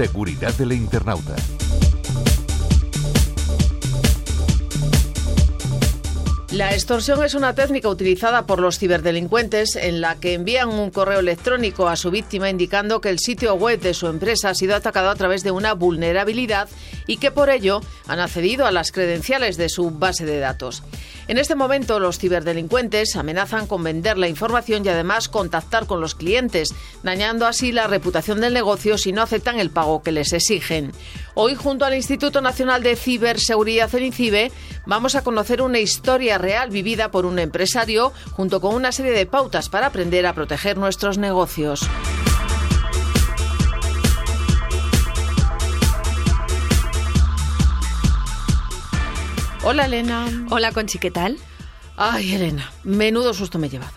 Seguridad del internauta. La extorsión es una técnica utilizada por los ciberdelincuentes en la que envían un correo electrónico a su víctima indicando que el sitio web de su empresa ha sido atacado a través de una vulnerabilidad y que por ello han accedido a las credenciales de su base de datos. En este momento, los ciberdelincuentes amenazan con vender la información y además contactar con los clientes, dañando así la reputación del negocio si no aceptan el pago que les exigen. Hoy, junto al Instituto Nacional de Ciberseguridad, el INCIBE, vamos a conocer una historia real vivida por un empresario, junto con una serie de pautas para aprender a proteger nuestros negocios. Hola Elena. Hola Conchi, ¿qué tal? Ay Elena, menudo susto me he llevado.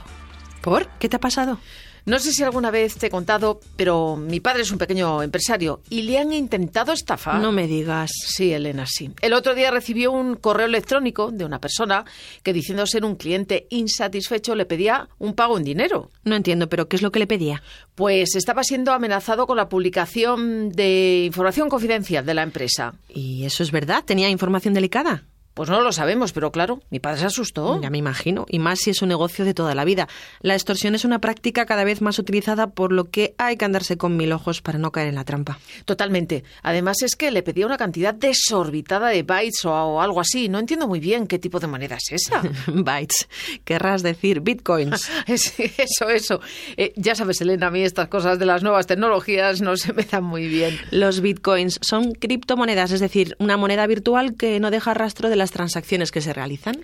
¿Por? ¿Qué te ha pasado? No sé si alguna vez te he contado, pero mi padre es un pequeño empresario y le han intentado estafar. No me digas. Sí, Elena, sí. El otro día recibió un correo electrónico de una persona que diciendo ser un cliente insatisfecho le pedía un pago en dinero. No entiendo, pero ¿qué es lo que le pedía? Pues estaba siendo amenazado con la publicación de información confidencial de la empresa. ¿Y eso es verdad? ¿Tenía información delicada? Pues no lo sabemos, pero claro, mi padre se asustó. Ya me imagino, y más si es un negocio de toda la vida. La extorsión es una práctica cada vez más utilizada, por lo que hay que andarse con mil ojos para no caer en la trampa. Totalmente. Además es que le pedía una cantidad desorbitada de bytes o algo así. No entiendo muy bien qué tipo de moneda es esa. bytes. Querrás decir bitcoins. eso, eso. Eh, ya sabes, Elena, a mí estas cosas de las nuevas tecnologías no se me dan muy bien. Los bitcoins son criptomonedas, es decir, una moneda virtual que no deja rastro de la las transacciones que se realizan?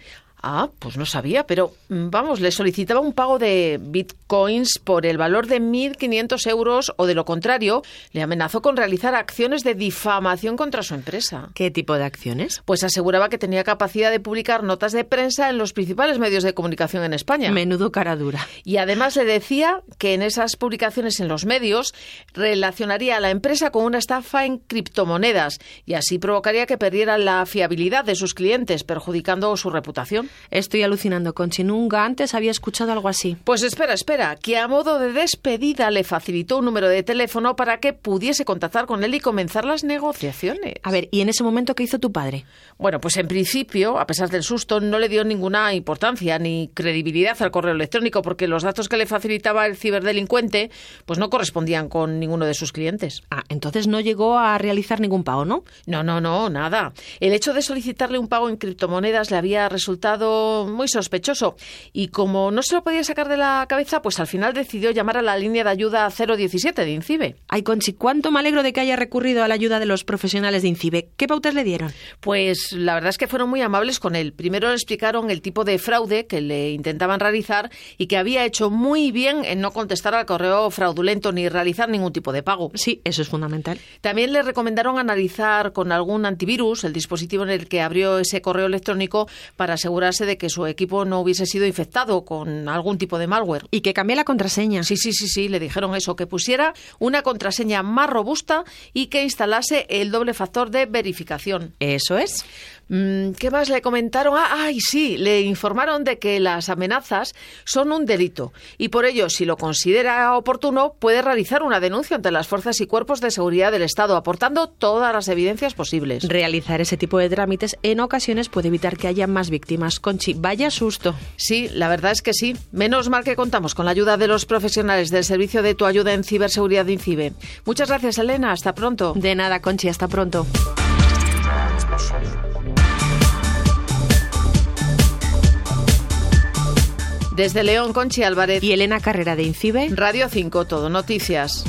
Ah, pues no sabía, pero mm, vamos, le solicitaba un pago de bitcoins por el valor de 1.500 euros o de lo contrario, le amenazó con realizar acciones de difamación contra su empresa. ¿Qué tipo de acciones? Pues aseguraba que tenía capacidad de publicar notas de prensa en los principales medios de comunicación en España. Menudo cara dura. Y además le decía que en esas publicaciones en los medios relacionaría a la empresa con una estafa en criptomonedas y así provocaría que perdiera la fiabilidad de sus clientes, perjudicando su reputación. Estoy alucinando, Conchi. Nunca antes había escuchado algo así. Pues espera, espera, que a modo de despedida le facilitó un número de teléfono para que pudiese contactar con él y comenzar las negociaciones. A ver, ¿y en ese momento qué hizo tu padre? Bueno, pues en principio, a pesar del susto, no le dio ninguna importancia ni credibilidad al correo electrónico porque los datos que le facilitaba el ciberdelincuente pues no correspondían con ninguno de sus clientes. Ah, entonces no llegó a realizar ningún pago, ¿no? No, no, no, nada. El hecho de solicitarle un pago en criptomonedas le había resultado muy sospechoso y como no se lo podía sacar de la cabeza, pues al final decidió llamar a la línea de ayuda 017 de INCIBE. Ay, Conchi, cuánto me alegro de que haya recurrido a la ayuda de los profesionales de INCIBE. ¿Qué pautas le dieron? Pues la verdad es que fueron muy amables con él. Primero le explicaron el tipo de fraude que le intentaban realizar y que había hecho muy bien en no contestar al correo fraudulento ni realizar ningún tipo de pago. Sí, eso es fundamental. También le recomendaron analizar con algún antivirus el dispositivo en el que abrió ese correo electrónico para asegurar de que su equipo no hubiese sido infectado con algún tipo de malware. Y que cambie la contraseña. Sí, sí, sí, sí, le dijeron eso, que pusiera una contraseña más robusta y que instalase el doble factor de verificación. Eso es. Mm, ¿Qué más le comentaron? Ah, ay, sí, le informaron de que las amenazas son un delito y por ello, si lo considera oportuno, puede realizar una denuncia ante las fuerzas y cuerpos de seguridad del Estado, aportando todas las evidencias posibles. Realizar ese tipo de trámites en ocasiones puede evitar que haya más víctimas. Conchi, vaya susto. Sí, la verdad es que sí. Menos mal que contamos con la ayuda de los profesionales del servicio de tu ayuda en ciberseguridad de INCIBE. Muchas gracias, Elena. Hasta pronto. De nada, Conchi. Hasta pronto. Desde León, Conchi Álvarez y Elena Carrera de Incibe. Radio 5, Todo Noticias.